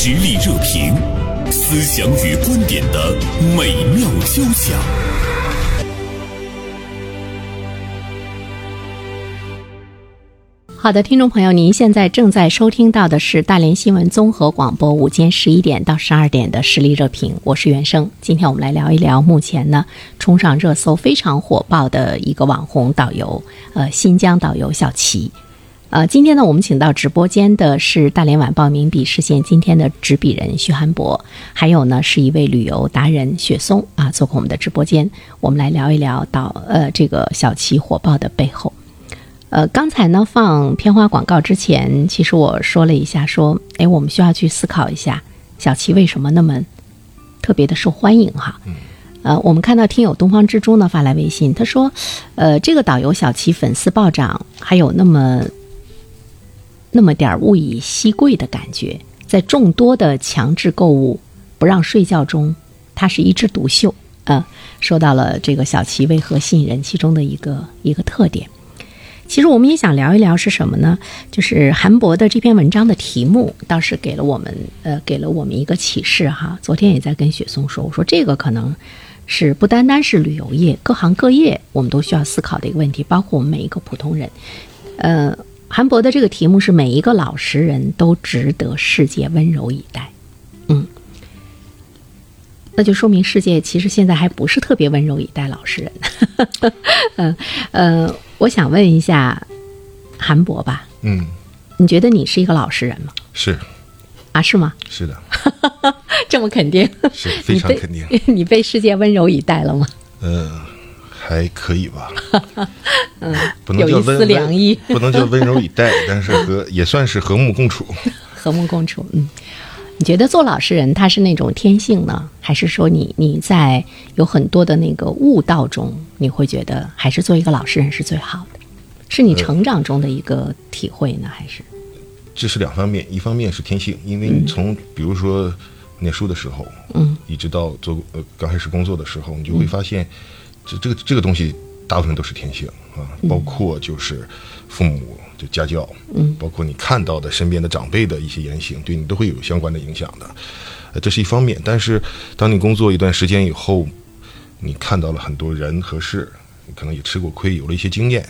实力热评，思想与观点的美妙交响。好的，听众朋友，您现在正在收听到的是大连新闻综合广播午间十一点到十二点的实力热评，我是袁生。今天我们来聊一聊目前呢冲上热搜非常火爆的一个网红导游，呃，新疆导游小齐。呃，今天呢，我们请到直播间的是大连晚报名笔视线今天的执笔人徐寒博，还有呢是一位旅游达人雪松啊，做客我们的直播间，我们来聊一聊导呃这个小齐火爆的背后。呃，刚才呢放片花广告之前，其实我说了一下，说，哎，我们需要去思考一下小齐为什么那么特别的受欢迎哈。呃，我们看到听友东方之珠呢发来微信，他说，呃，这个导游小齐粉丝暴涨，还有那么那么点儿物以稀贵的感觉，在众多的强制购物不让睡觉中，它是一枝独秀。呃，说到了这个小齐为何吸引人其中的一个一个特点。其实我们也想聊一聊是什么呢？就是韩博的这篇文章的题目，倒是给了我们呃给了我们一个启示哈。昨天也在跟雪松说，我说这个可能是不单单是旅游业，各行各业我们都需要思考的一个问题，包括我们每一个普通人。呃，韩博的这个题目是每一个老实人都值得世界温柔以待。嗯，那就说明世界其实现在还不是特别温柔以待老实人。嗯呃，我想问一下韩博吧，嗯，你觉得你是一个老实人吗？是啊，是吗？是的，这么肯定？是非常肯定。你被世界温柔以待了吗？呃，还可以吧。嗯，不能叫温凉意，不能叫温柔以待，但是和也算是和睦共处。和睦共处。嗯，你觉得做老实人他是那种天性呢，还是说你你在有很多的那个悟道中，你会觉得还是做一个老实人是最好的？是你成长中的一个体会呢，还是？这是两方面，一方面是天性，因为你从比如说念书的时候，嗯，一直到做呃刚开始工作的时候，你就会发现，这这个这个东西大部分都是天性啊，包括就是父母就家教，嗯，包括你看到的身边的长辈的一些言行，对你都会有相关的影响的，呃，这是一方面。但是当你工作一段时间以后，你看到了很多人和事，你可能也吃过亏，有了一些经验。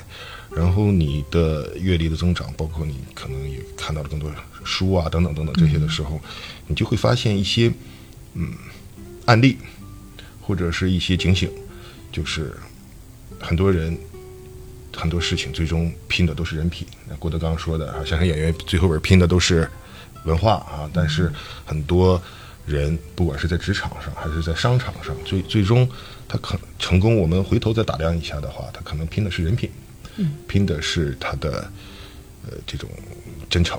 然后你的阅历的增长，包括你可能也看到了更多书啊等等等等这些的时候，你就会发现一些嗯案例，或者是一些警醒，就是很多人很多事情最终拼的都是人品。那郭德纲说的啊，相声演员最后边拼的都是文化啊，但是很多人不管是在职场上还是在商场上，最最终他可成功，我们回头再打量一下的话，他可能拼的是人品。拼的是他的呃这种真诚。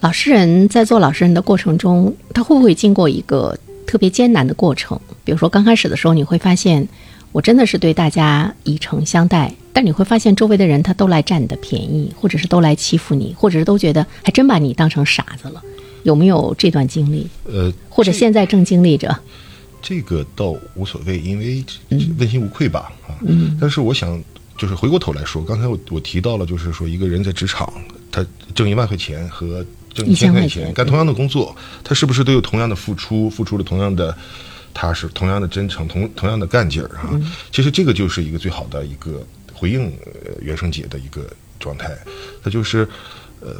老实人在做老实人的过程中，他会不会经过一个特别艰难的过程？比如说刚开始的时候，你会发现我真的是对大家以诚相待，但你会发现周围的人他都来占你的便宜，或者是都来欺负你，或者是都觉得还真把你当成傻子了。有没有这段经历？呃，或者现在正经历着？这个倒无所谓，因为问心无愧吧啊。嗯。但是我想。就是回过头来说，刚才我我提到了，就是说一个人在职场，他挣一万块钱和挣一千块钱干同样的工作，他是不是都有同样的付出，付出了同样的踏实、同样的真诚、同同样的干劲儿啊？其实这个就是一个最好的一个回应原生姐的一个状态，他就是呃，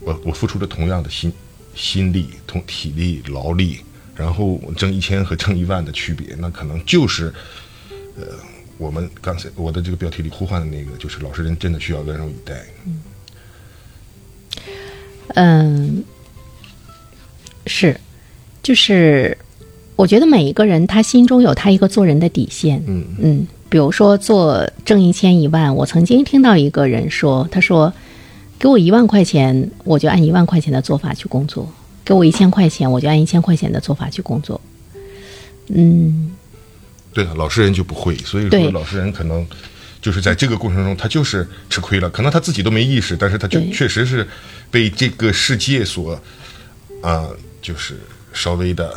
我我付出了同样的心心力、同体力、劳力，然后挣一千和挣一万的区别，那可能就是呃。我们刚才我的这个标题里呼唤的那个，就是老实人真的需要温柔以待。嗯，是，就是我觉得每一个人他心中有他一个做人的底线。嗯嗯，比如说做挣一千一万，我曾经听到一个人说，他说给我一万块钱，我就按一万块钱的做法去工作；给我一千块钱，我就按一千块钱的做法去工作。嗯。对，老实人就不会，所以说老实人可能就是在这个过程中，他就是吃亏了，可能他自己都没意识，但是他就确实是被这个世界所啊，就是稍微的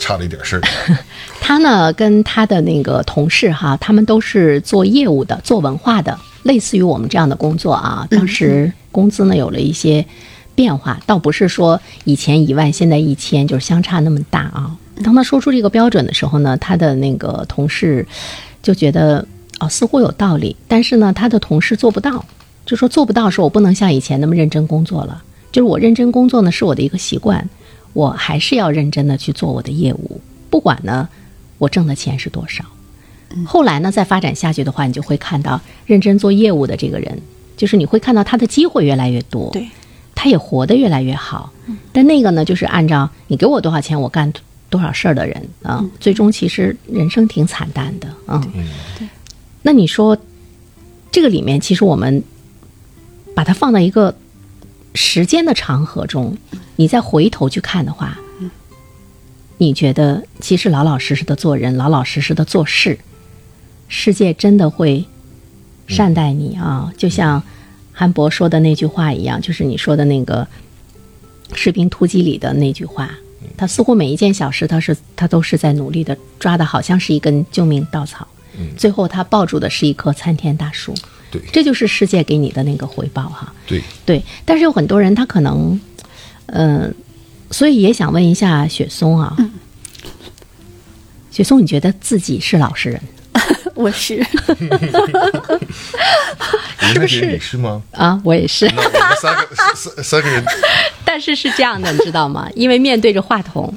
差了一点事儿。他呢，跟他的那个同事哈，他们都是做业务的，做文化的，类似于我们这样的工作啊。当时工资呢有了一些。变化，倒不是说以前一万，现在一千，就是相差那么大啊。当他说出这个标准的时候呢，他的那个同事就觉得哦，似乎有道理，但是呢，他的同事做不到，就说做不到，说我不能像以前那么认真工作了。就是我认真工作呢，是我的一个习惯，我还是要认真的去做我的业务，不管呢我挣的钱是多少。后来呢，再发展下去的话，你就会看到认真做业务的这个人，就是你会看到他的机会越来越多，对，他也活得越来越好。但那个呢，就是按照你给我多少钱，我干多少事儿的人啊，最终其实人生挺惨淡的啊。对。那你说，这个里面其实我们把它放到一个时间的长河中，你再回头去看的话，你觉得其实老老实实的做人，老老实实的做事。世界真的会善待你啊！就像韩博说的那句话一样，就是你说的那个《士兵突击》里的那句话。他似乎每一件小事，他是他都是在努力的抓的，好像是一根救命稻草。最后他抱住的是一棵参天大树。对，这就是世界给你的那个回报哈。对对，但是有很多人他可能，嗯，所以也想问一下雪松啊，雪松，你觉得自己是老实人？我是，是不是？你是吗？啊，我也是。那我们三个三三个人，但是是这样的，你知道吗？因为面对着话筒，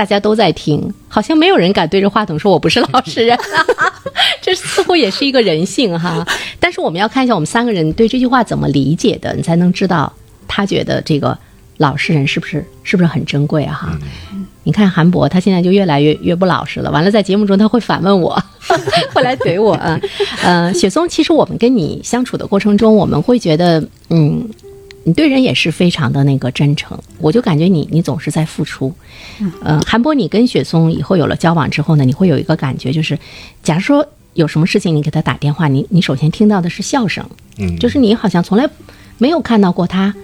大家都在听，好像没有人敢对着话筒说我不是老实人，这似乎也是一个人性哈。但是我们要看一下我们三个人对这句话怎么理解的，你才能知道他觉得这个老实人是不是是不是很珍贵啊？哈。你看韩博，他现在就越来越越不老实了。完了，在节目中他会反问我，会来怼我啊。呃，雪松，其实我们跟你相处的过程中，我们会觉得，嗯，你对人也是非常的那个真诚。我就感觉你，你总是在付出。嗯，韩波，你跟雪松以后有了交往之后呢，你会有一个感觉，就是，假如说有什么事情，你给他打电话，你你首先听到的是笑声，嗯，就是你好像从来没有看到过他。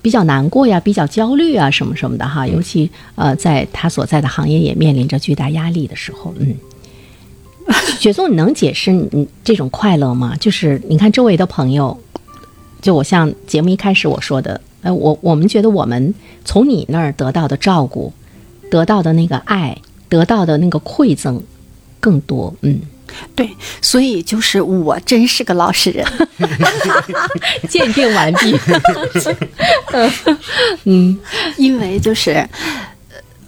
比较难过呀，比较焦虑啊，什么什么的哈，尤其呃，在他所在的行业也面临着巨大压力的时候，嗯，雪松，你能解释你这种快乐吗？就是你看周围的朋友，就我像节目一开始我说的，呃，我我们觉得我们从你那儿得到的照顾，得到的那个爱，得到的那个馈赠更多，嗯。对，所以就是我真是个老实人，鉴定完毕。嗯，因为就是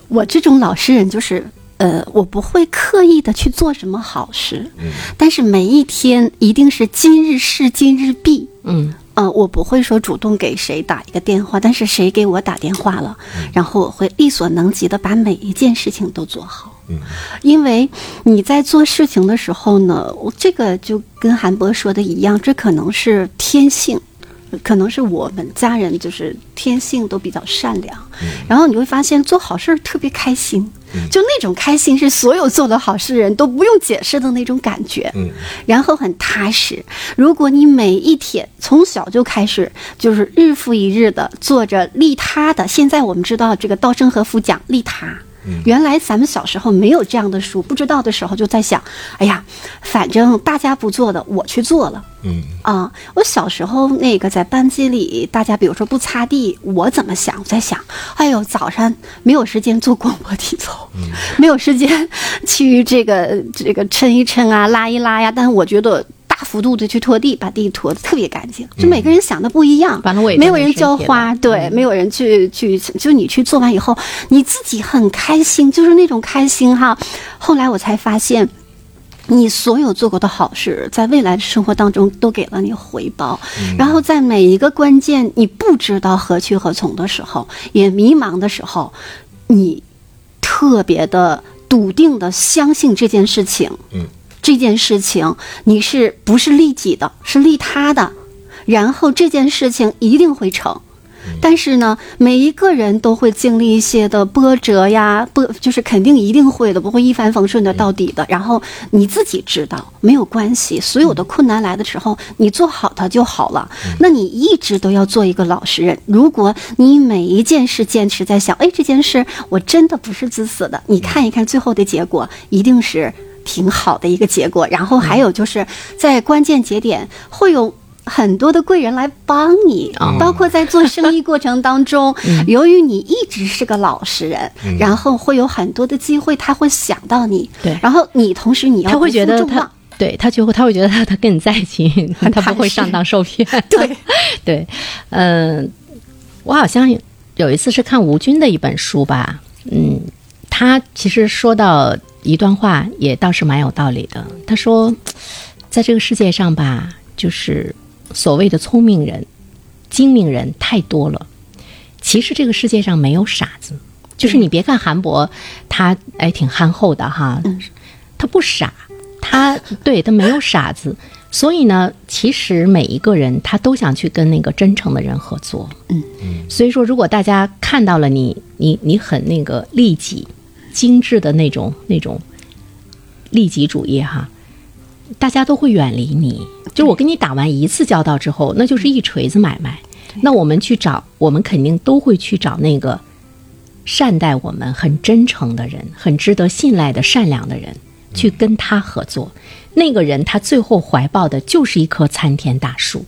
我这种老实人，就是呃，我不会刻意的去做什么好事，嗯，但是每一天一定是今日事今日毕，嗯。呃，我不会说主动给谁打一个电话，但是谁给我打电话了，然后我会力所能及的把每一件事情都做好。嗯，因为你在做事情的时候呢，这个就跟韩博说的一样，这可能是天性。可能是我们家人就是天性都比较善良，然后你会发现做好事儿特别开心，就那种开心是所有做了好事人都不用解释的那种感觉，然后很踏实。如果你每一天从小就开始，就是日复一日的做着利他的，现在我们知道这个稻盛和夫讲利他。原来咱们小时候没有这样的书，不知道的时候就在想，哎呀，反正大家不做的，我去做了。嗯啊，我小时候那个在班级里，大家比如说不擦地，我怎么想？我在想，哎呦，早上没有时间做广播体操，没有时间去这个这个抻一抻啊，拉一拉呀。但是我觉得。大幅度的去拖地，把地拖得特别干净。就每个人想的不一样，没有人浇花，对，没有人去去，就你去做完以后，你自己很开心，就是那种开心哈。后来我才发现，你所有做过的好事，在未来的生活当中都给了你回报。然后在每一个关键你不知道何去何从的时候，也迷茫的时候，你特别的笃定的相信这件事情。嗯。这件事情你是不是利己的，是利他的，然后这件事情一定会成。但是呢，每一个人都会经历一些的波折呀，波就是肯定一定会的，不会一帆风顺的到底的。然后你自己知道没有关系，所有的困难来的时候，你做好它就好了。那你一直都要做一个老实人。如果你每一件事坚持在想，哎，这件事我真的不是自私的，你看一看最后的结果，一定是。挺好的一个结果，然后还有就是在关键节点会有很多的贵人来帮你，包括在做生意过程当中，由于你一直是个老实人，然后会有很多的机会，他会想到你，对。然后你同时你要他会觉得他，对他就会他会觉得他他跟你在一起，他不会上当受骗。对。对，嗯、我好像有一次是看吴军的一本书吧，嗯，他其实说到一段话，也倒是蛮有道理的。他说，在这个世界上吧，就是所谓的聪明人、精明人太多了，其实这个世界上没有傻子。就是你别看韩博，他哎挺憨厚的哈，他不傻，他对他没有傻子，所以呢，其实每一个人他都想去跟那个真诚的人合作。嗯所以说，如果大家看到了你，你你很那个利己、精致的那种那种利己主义哈，大家都会远离你。就我跟你打完一次交道之后，那就是一锤子买卖。那我们去找，我们肯定都会去找那个善待我们、很真诚的人、很值得信赖的善良的人，去跟他合作。那个人他最后怀抱的就是一棵参天大树。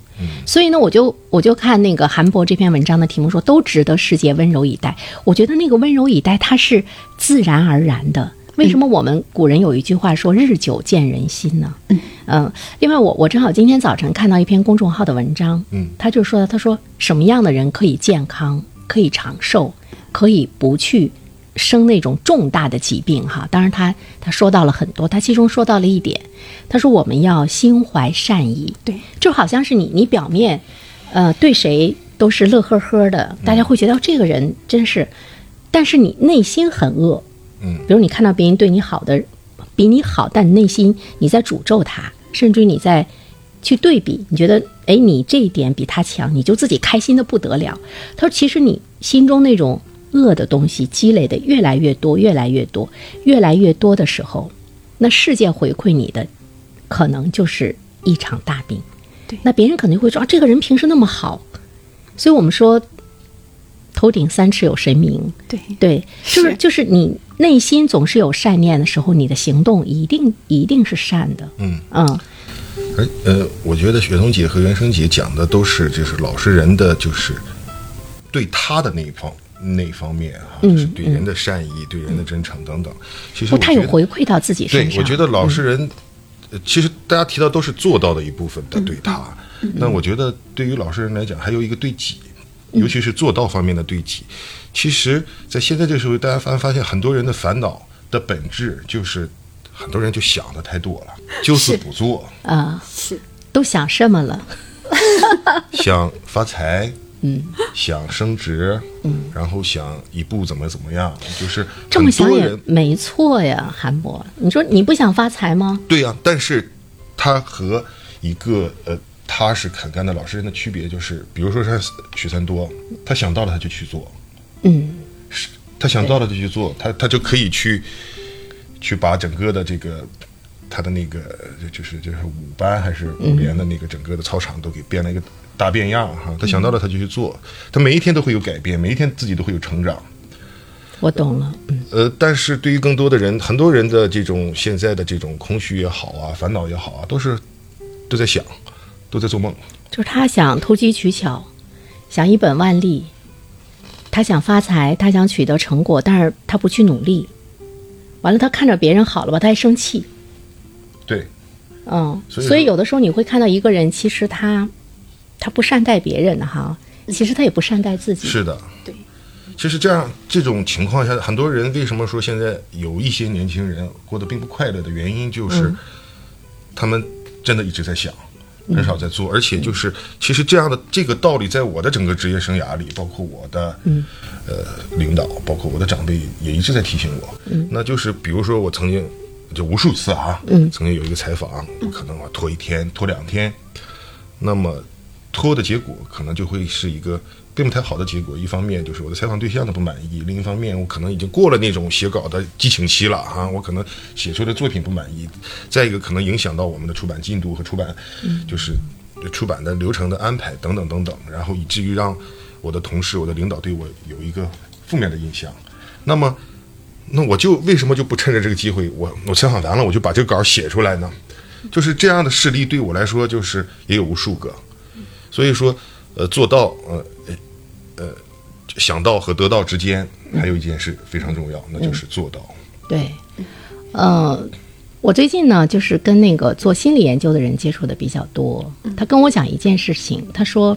所以呢，我就我就看那个韩博这篇文章的题目说，都值得世界温柔以待。我觉得那个温柔以待，它是自然而然的。为什么我们古人有一句话说“日久见人心”呢？嗯、另外我我正好今天早晨看到一篇公众号的文章，嗯，他就说他说什么样的人可以健康，可以长寿，可以不去生那种重大的疾病哈。当然他他说到了很多，他其中说到了一点，他说我们要心怀善意，对，就好像是你你表面，呃，对谁都是乐呵呵的，大家会觉得、哦这个人真是，但是你内心很恶，嗯，比如你看到别人对你好的，比你好，但内心你在诅咒他，甚至于你在去对比，你觉得哎，你这一点比他强，你就自己开心的不得了。他说，其实你心中那种恶的东西积累的越来越多，越来越多，越来越多的时候，那世界回馈你的可能就是一场大病。对。那别人肯定会说啊，这个人平时那么好，所以我们说头顶三尺有神明，对。对，就是。是就是你内心总是有善念的时候，你的行动一定一定是善的。嗯。嗯。而呃，我觉得雪松姐和袁生姐讲的都是就是老实人的就是对他的那一方那方面哈、就是对人的善意、对人的真诚等等。其实不，他有回馈到自己身上对，上。我觉得老实人，呃其实大家提到都是做到的一部分的对他。那我觉得对于老实人来讲，还有一个对己，尤其是做到方面的对己。其实，在现在这个时候，大家发发现很多人的烦恼的本质就是，很多人就想的太多了，就是不做，啊、是都想什么了？想发财。嗯，想升职，嗯，然后想一步怎么怎么样，就是这么想也没错呀，韩博。你说你不想发财吗？对呀、但是他和一个呃踏实肯干的老实人的区别就是，比如说像许三多，他想到了他就去做，嗯，他想到了就去做，他他就可以去去把整个的这个他的那个就是就是五班还是五连的那个整个的操场都给变了一个大变样哈，他想到了他就去做，他每一天都会有改变，每一天自己都会有成长。我懂了。嗯呃，但是对于更多的人，很多人的这种现在的这种空虚也好啊，烦恼也好啊，都是都在想，都在做梦。就是他想投机取巧，想一本万利，他想发财，他想取得成果，但是他不去努力。完了，他看着别人好了吧，他还生气。对，嗯，所以有的时候你会看到一个人，其实他他不善待别人的哈，其实他也不善待自己。是的，对。其实这样这种情况下，很多人为什么说现在有一些年轻人过得并不快乐的原因，就是他们真的一直在想，很少在做，而且就是其实这样的这个道理，在我的整个职业生涯里，包括我的呃领导，包括我的长辈也一直在提醒我，那就是比如说我曾经就无数次啊，曾经有一个采访，可能我拖一天、拖两天，那么拖的结果可能就会是一个并不太好的结果。一方面就是我的采访对象的不满意，另一方面我可能已经过了那种写稿的激情期了哈、我可能写出的作品不满意。再一个可能影响到我们的出版进度和出版，就是出版的流程的安排等等等等，然后以至于让我的同事、我的领导对我有一个负面的印象。那么，那我就为什么就不趁着这个机会，我我采访完了，我就把这个稿写出来呢？就是这样的事例对我来说，就是也有无数个。所以说，呃，做到，呃，呃，想到和得到之间，还有一件事非常重要，那就是做到。对，呃，我最近呢，就是跟那个做心理研究的人接触的比较多。他跟我讲一件事情，他说，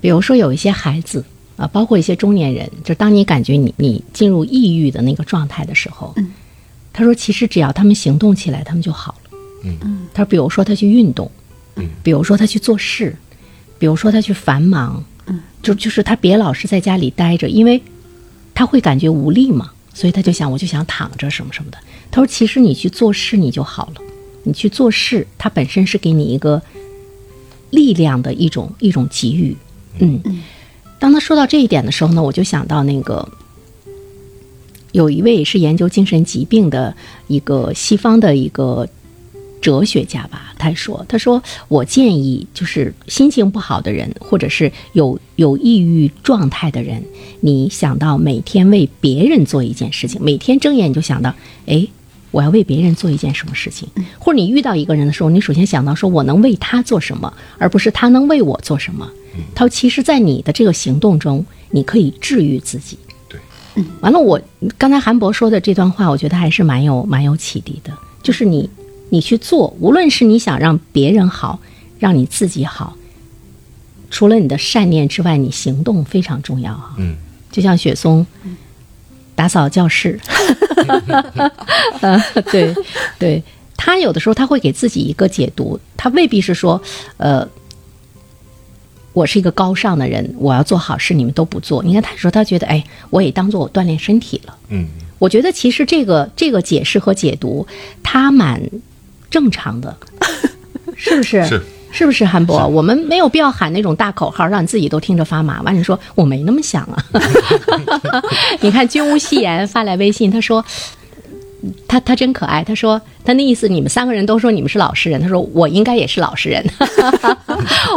比如说有一些孩子啊，包括一些中年人，就当你感觉你你进入抑郁的那个状态的时候，他说，其实只要他们行动起来，他们就好了。嗯他说，比如说他去运动，嗯，比如说他去做事，比如说他去繁忙，嗯，就就是他别老是在家里待着，因为他会感觉无力嘛，所以他就想，我就想躺着什么什么的。他说，其实你去做事你就好了，你去做事，它本身是给你一个力量的一种一种给予。嗯，当他说到这一点的时候呢，我就想到那个有一位是研究精神疾病的一个西方的一个哲学家吧，他说：“他说我建议就是心情不好的人，或者是有有抑郁状态的人，你想到每天为别人做一件事情，每天睁眼你就想到，哎，我要为别人做一件什么事情，或者你遇到一个人的时候，你首先想到说我能为他做什么，而不是他能为我做什么。他说，其实，在你的这个行动中，你可以治愈自己。对，完了，我刚才韩博说的这段话，我觉得还是蛮有蛮有启迪的。就是你，你去做，无论是你想让别人好，让你自己好，除了你的善念之外，你行动非常重要啊。嗯，就像雪松打扫教室，呃，对对，他有的时候他会给自己一个解读，他未必是说，呃。我是一个高尚的人，我要做好事，你们都不做。你看，他说他觉得，哎，我也当做我锻炼身体了。嗯，我觉得其实这个这个解释和解读，他蛮正常的，是不是？是是不是韩博？我们没有必要喊那种大口号，让你自己都听着发麻。完，你说我没那么想啊。你看君无戏言发来微信，他说。他他真可爱，他说他那意思，你们三个人都说你们是老实人，他说我应该也是老实人。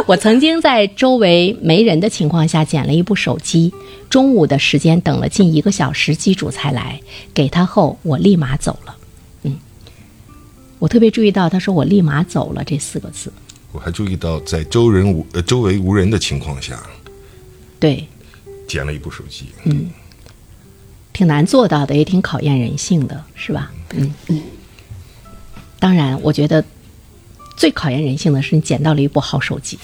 我曾经在周围没人的情况下捡了一部手机，中午的时间等了近一个小时，机主才来，给他后我立马走了。嗯，我特别注意到他说我立马走了这四个字。我还注意到在周人无呃周围无人的情况下，对，捡了一部手机。嗯挺难做到的，也挺考验人性的，是吧？嗯嗯。当然，我觉得最考验人性的是你捡到了一部好手机。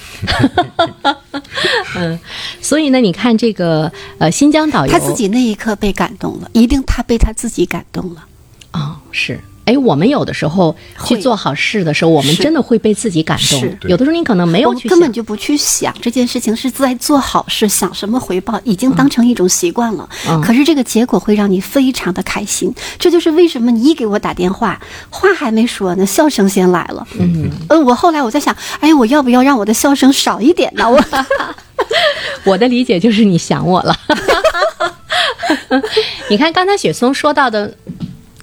嗯，所以呢，你看这个呃，新疆导游他自己那一刻被感动了，一定他被他自己感动了。哦，是。哎，我们有的时候去做好事的时候，我们真的会被自己感动。有的时候你可能没有根本就不去想这件事情是在做好事，想什么回报，已经当成一种习惯了。嗯可是这个结果会让你非常的开心，这就是为什么你一给我打电话，话还没说呢，笑声先来了。嗯，呃，我后来我在想，哎，我要不要让我的笑声少一点呢？我 我的理解就是你想我了。你看刚才雪松说到的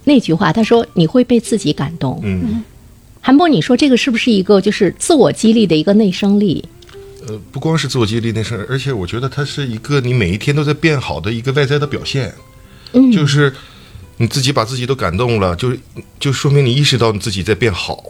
那句话，他说你会被自己感动。嗯，韩波，你说这个是不是一个就是自我激励的一个内生力？呃，不光是自我激励那事儿，而且我觉得它是一个你每一天都在变好的一个外在的表现。嗯就是你自己把自己都感动了，就就说明你意识到你自己在变好。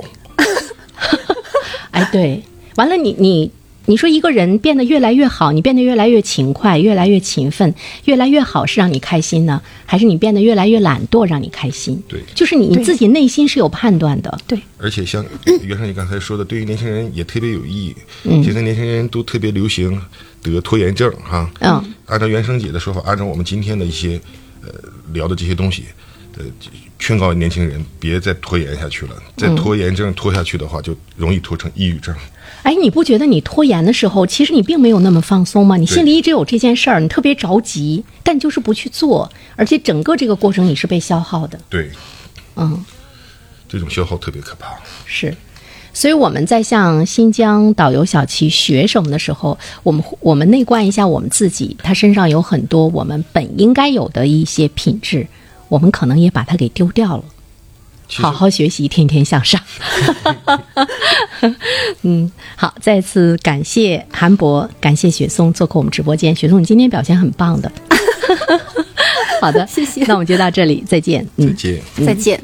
哎，对，完了你你你说一个人变得越来越好，你变得越来越勤快，越来越勤奋，越来越好，是让你开心呢，还是你变得越来越懒惰让你开心？对就是你你自己内心是有判断的。对，而且像 袁生你刚才说的，对于年轻人也特别有意义。现在年轻人都特别流行得拖延症哈。嗯，按照袁生姐的说法，按照我们今天的一些呃聊的这些东西，呃，劝告年轻人别再拖延下去了。再拖延症拖下去的话，就容易拖成抑郁症。哎，你不觉得你拖延的时候，其实你并没有那么放松吗？你心里一直有这件事儿，你特别着急，但就是不去做，而且整个这个过程你是被消耗的。对，嗯，这种消耗特别可怕。是。所以我们在向新疆导游小齐学什么的时候，我们我们内观一下我们自己，他身上有很多我们本应该有的一些品质，我们可能也把它给丢掉了。好好学习，天天向上。嗯，好，再次感谢韩博，感谢雪松做客我们直播间。雪松，你今天表现很棒的。好的，谢谢那我们就到这里，再见。嗯再。见。再见。